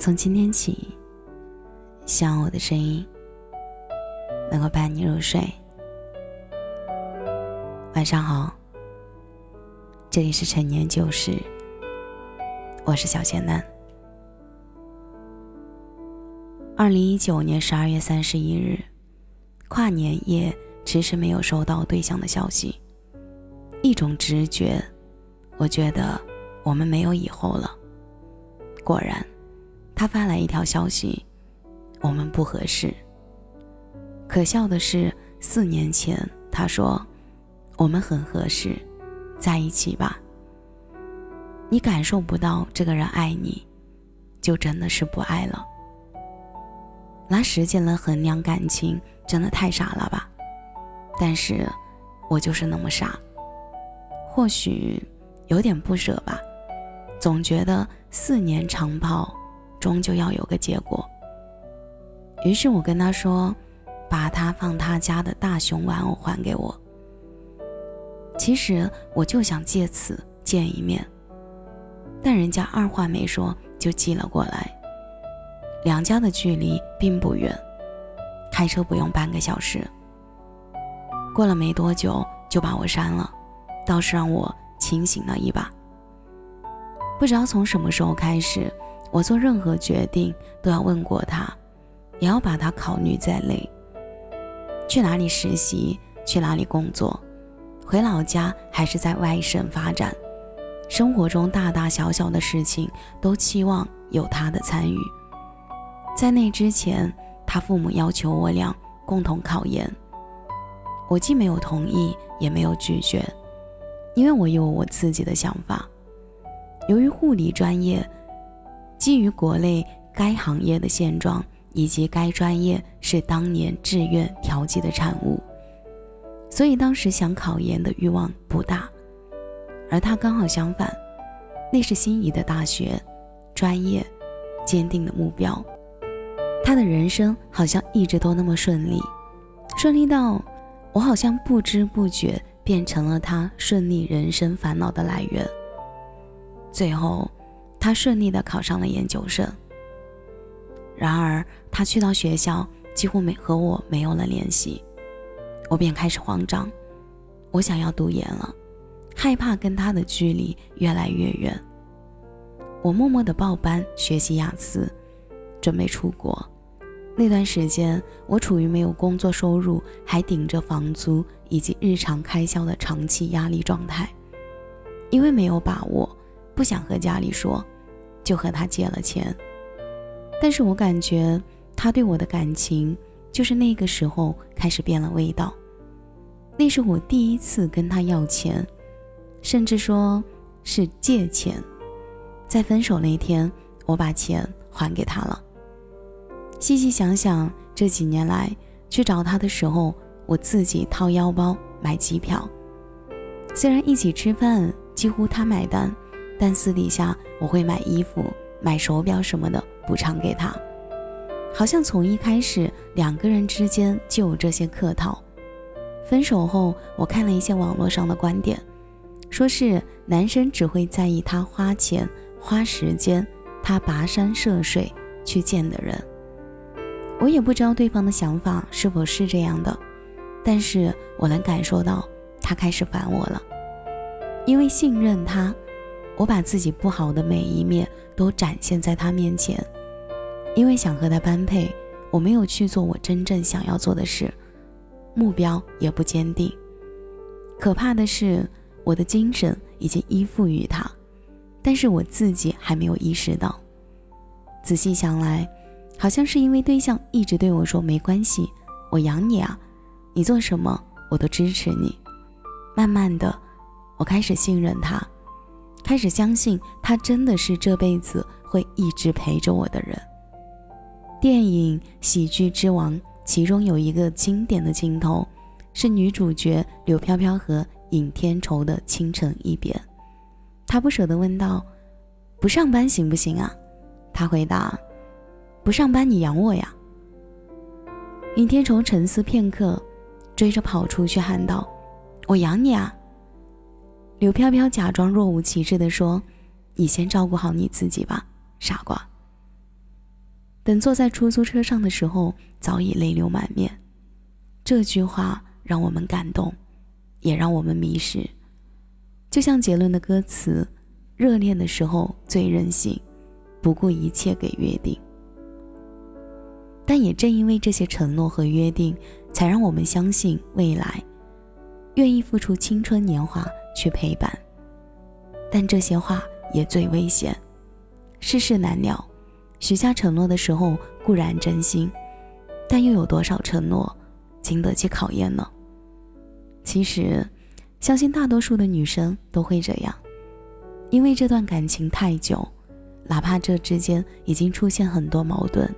从今天起，希望我的声音能够伴你入睡。晚上好，这里是陈年旧事，我是小仙男。二零一九年十二月三十一日，跨年夜，迟迟没有收到对象的消息，一种直觉，我觉得我们没有以后了。果然。他发来一条消息：“我们不合适。”可笑的是，四年前他说：“我们很合适，在一起吧。”你感受不到这个人爱你，就真的是不爱了。拿时间来衡量感情，真的太傻了吧？但是，我就是那么傻。或许有点不舍吧，总觉得四年长跑。终究要有个结果。于是我跟他说：“把他放他家的大熊玩偶还给我。”其实我就想借此见一面，但人家二话没说就寄了过来。两家的距离并不远，开车不用半个小时。过了没多久就把我删了，倒是让我清醒了一把。不知道从什么时候开始。我做任何决定都要问过他，也要把他考虑在内。去哪里实习，去哪里工作，回老家还是在外省发展，生活中大大小小的事情都期望有他的参与。在那之前，他父母要求我俩共同考研，我既没有同意，也没有拒绝，因为我有我自己的想法。由于护理专业。基于国内该行业的现状，以及该专业是当年志愿调剂的产物，所以当时想考研的欲望不大。而他刚好相反，那是心仪的大学、专业、坚定的目标。他的人生好像一直都那么顺利，顺利到我好像不知不觉变成了他顺利人生烦恼的来源。最后。他顺利的考上了研究生。然而，他去到学校，几乎没和我没有了联系，我便开始慌张。我想要读研了，害怕跟他的距离越来越远。我默默的报班学习雅思，准备出国。那段时间，我处于没有工作收入，还顶着房租以及日常开销的长期压力状态，因为没有把握。不想和家里说，就和他借了钱。但是我感觉他对我的感情，就是那个时候开始变了味道。那是我第一次跟他要钱，甚至说是借钱。在分手那天，我把钱还给他了。细细想想，这几年来去找他的时候，我自己掏腰包买机票。虽然一起吃饭几乎他买单。但私底下我会买衣服、买手表什么的补偿给他，好像从一开始两个人之间就有这些客套。分手后，我看了一些网络上的观点，说是男生只会在意他花钱、花时间，他跋山涉水去见的人。我也不知道对方的想法是否是这样的，但是我能感受到他开始烦我了，因为信任他。我把自己不好的每一面都展现在他面前，因为想和他般配，我没有去做我真正想要做的事，目标也不坚定。可怕的是，我的精神已经依附于他，但是我自己还没有意识到。仔细想来，好像是因为对象一直对我说“没关系，我养你啊，你做什么我都支持你”。慢慢的，我开始信任他。开始相信他真的是这辈子会一直陪着我的人。电影《喜剧之王》其中有一个经典的镜头，是女主角柳飘飘和尹天仇的倾城一别。她不舍得问道：“不上班行不行啊？”他回答：“不上班你养我呀。”尹天仇沉思片刻，追着跑出去喊道：“我养你啊！”柳飘飘假装若无其事地说：“你先照顾好你自己吧，傻瓜。”等坐在出租车上的时候，早已泪流满面。这句话让我们感动，也让我们迷失。就像杰伦的歌词：“热恋的时候最任性，不顾一切给约定。”但也正因为这些承诺和约定，才让我们相信未来，愿意付出青春年华去陪伴。但这些话也最危险。世事难料，许下承诺的时候固然真心，但又有多少承诺经得起考验呢？其实。相信大多数的女生都会这样，因为这段感情太久，哪怕这之间已经出现很多矛盾，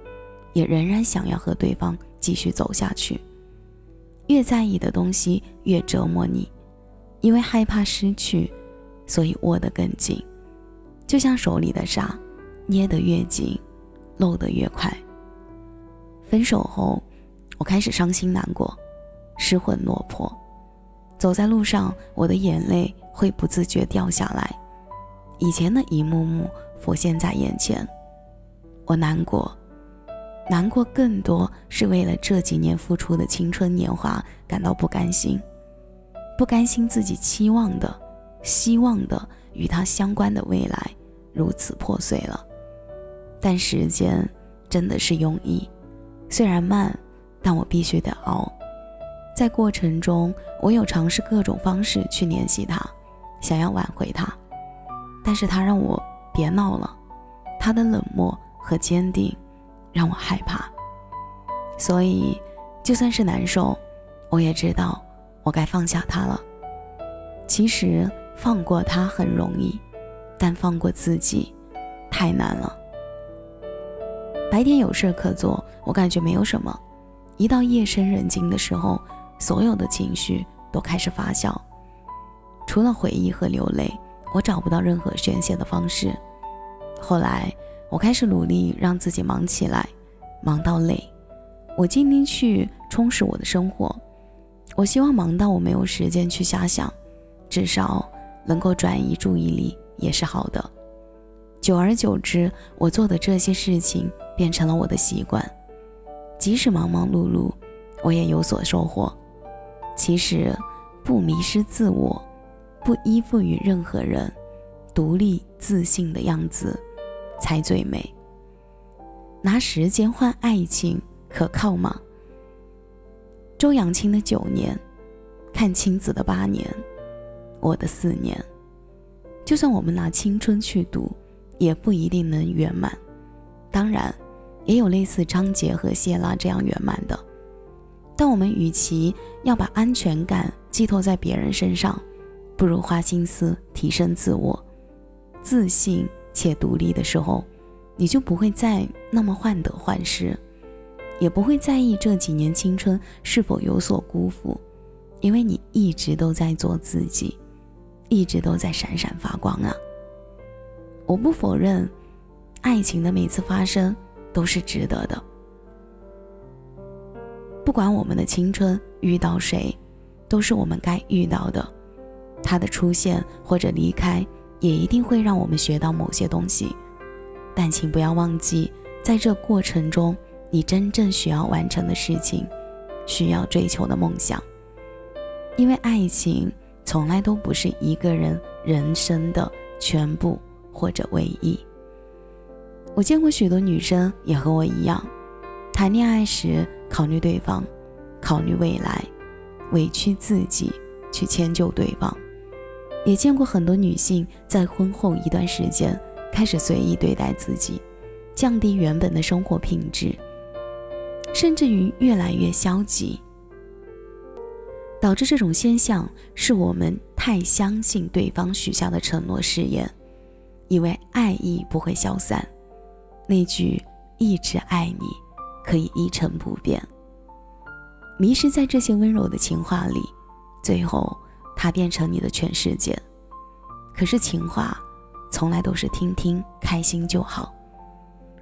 也仍然想要和对方继续走下去。越在意的东西越折磨你，因为害怕失去，所以握得更紧，就像手里的沙，捏得越紧，漏得越快。分手后，我开始伤心难过，失魂落魄。走在路上，我的眼泪会不自觉掉下来，以前的一幕幕浮现在眼前。我难过，难过更多是为了这几年付出的青春年华感到不甘心，不甘心自己期望的、希望的与他相关的未来如此破碎了。但时间真的是庸医，虽然慢，但我必须得熬。在过程中，我有尝试各种方式去联系他，想要挽回他，但是他让我别闹了。他的冷漠和坚定让我害怕，所以就算是难受，我也知道我该放下他了。其实放过他很容易，但放过自己太难了。白天有事可做，我感觉没有什么，一到夜深人静的时候。所有的情绪都开始发酵，除了回忆和流泪，我找不到任何宣泄的方式。后来，我开始努力让自己忙起来，忙到累。我尽力去充实我的生活，我希望忙到我没有时间去瞎想，至少能够转移注意力也是好的。久而久之，我做的这些事情变成了我的习惯，即使忙忙碌碌，我也有所收获。其实，不迷失自我，不依附于任何人，独立自信的样子，才最美。拿时间换爱情，可靠吗？周扬青的九年，看青子的八年，我的四年。就算我们拿青春去赌，也不一定能圆满。当然，也有类似张杰和谢娜这样圆满的。但我们与其要把安全感寄托在别人身上，不如花心思提升自我。自信且独立的时候，你就不会再那么患得患失，也不会在意这几年青春是否有所辜负，因为你一直都在做自己，一直都在闪闪发光啊！我不否认，爱情的每次发生都是值得的。不管我们的青春遇到谁，都是我们该遇到的。他的出现或者离开，也一定会让我们学到某些东西。但请不要忘记，在这过程中，你真正需要完成的事情，需要追求的梦想。因为爱情从来都不是一个人人生的全部或者唯一。我见过许多女生也和我一样，谈恋爱时。考虑对方，考虑未来，委屈自己去迁就对方。也见过很多女性在婚后一段时间开始随意对待自己，降低原本的生活品质，甚至于越来越消极。导致这种现象是我们太相信对方许下的承诺誓言，以为爱意不会消散。那句“一直爱你”。可以一成不变。迷失在这些温柔的情话里，最后它变成你的全世界。可是情话，从来都是听听开心就好，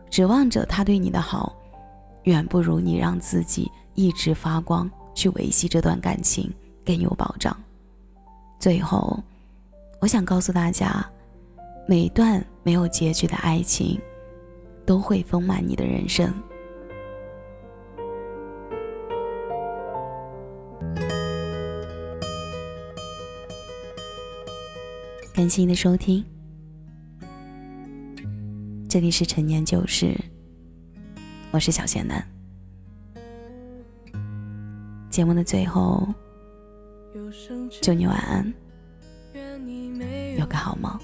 指望着他对你的好，远不如你让自己一直发光，去维系这段感情更有保障。最后，我想告诉大家，每段没有结局的爱情，都会丰满你的人生。感谢你的收听，这里是陈年旧事，我是小贤男。节目的最后，祝你晚安，有个好梦。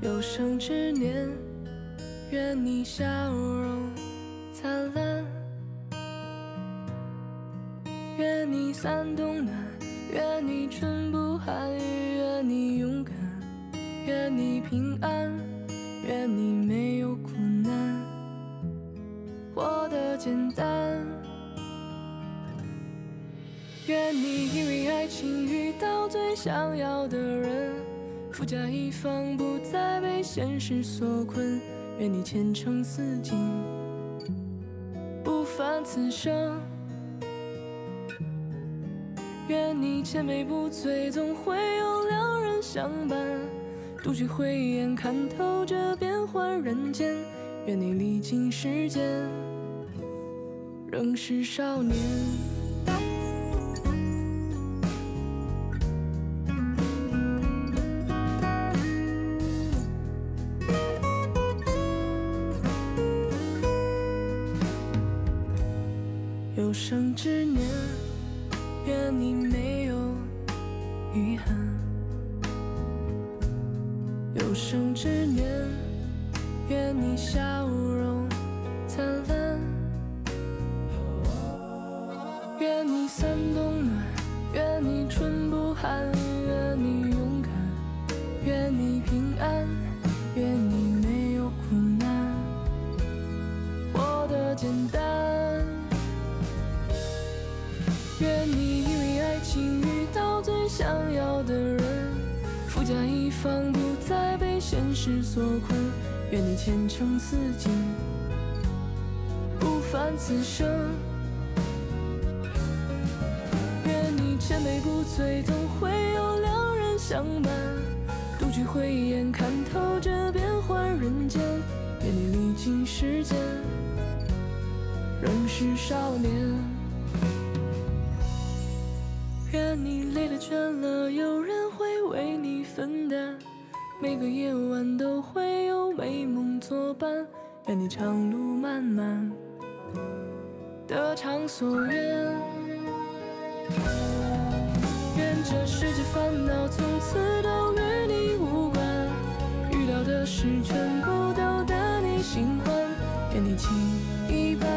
有生之年，愿你笑容灿烂，愿你伞冬暖。愿你春不寒，愿你勇敢，愿你平安，愿你没有苦难，活得简单。愿你因为爱情遇到最想要的人，富甲一方，不再被现实所困。愿你前程似锦，不凡此生。愿你千杯不醉，总会有良人相伴；独具慧眼，看透这变幻人间。愿你历经时间，仍是少年。有生之年，愿你笑容灿烂，愿你三冬暖，愿你春不寒，愿你勇敢，愿你平安，愿你没有苦难，活得简单。愿你因为爱情遇到最想要的人，富甲一方，被现实所困。愿你前程似锦，不凡此生。愿你千杯不醉，总会有良人相伴。独具慧眼，看透这变幻人间。愿你历经世间，仍是少年。愿你累了倦了，有人会为你分担；每个夜晚都会有美梦作伴。愿你长路漫漫，得偿所愿。愿这世界烦恼从此都与你无关，遇到的事全部都得你心欢。愿你情一半。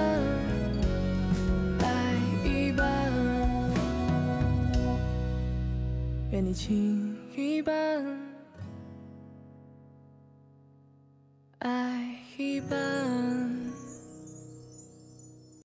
愿你情一半，爱一半。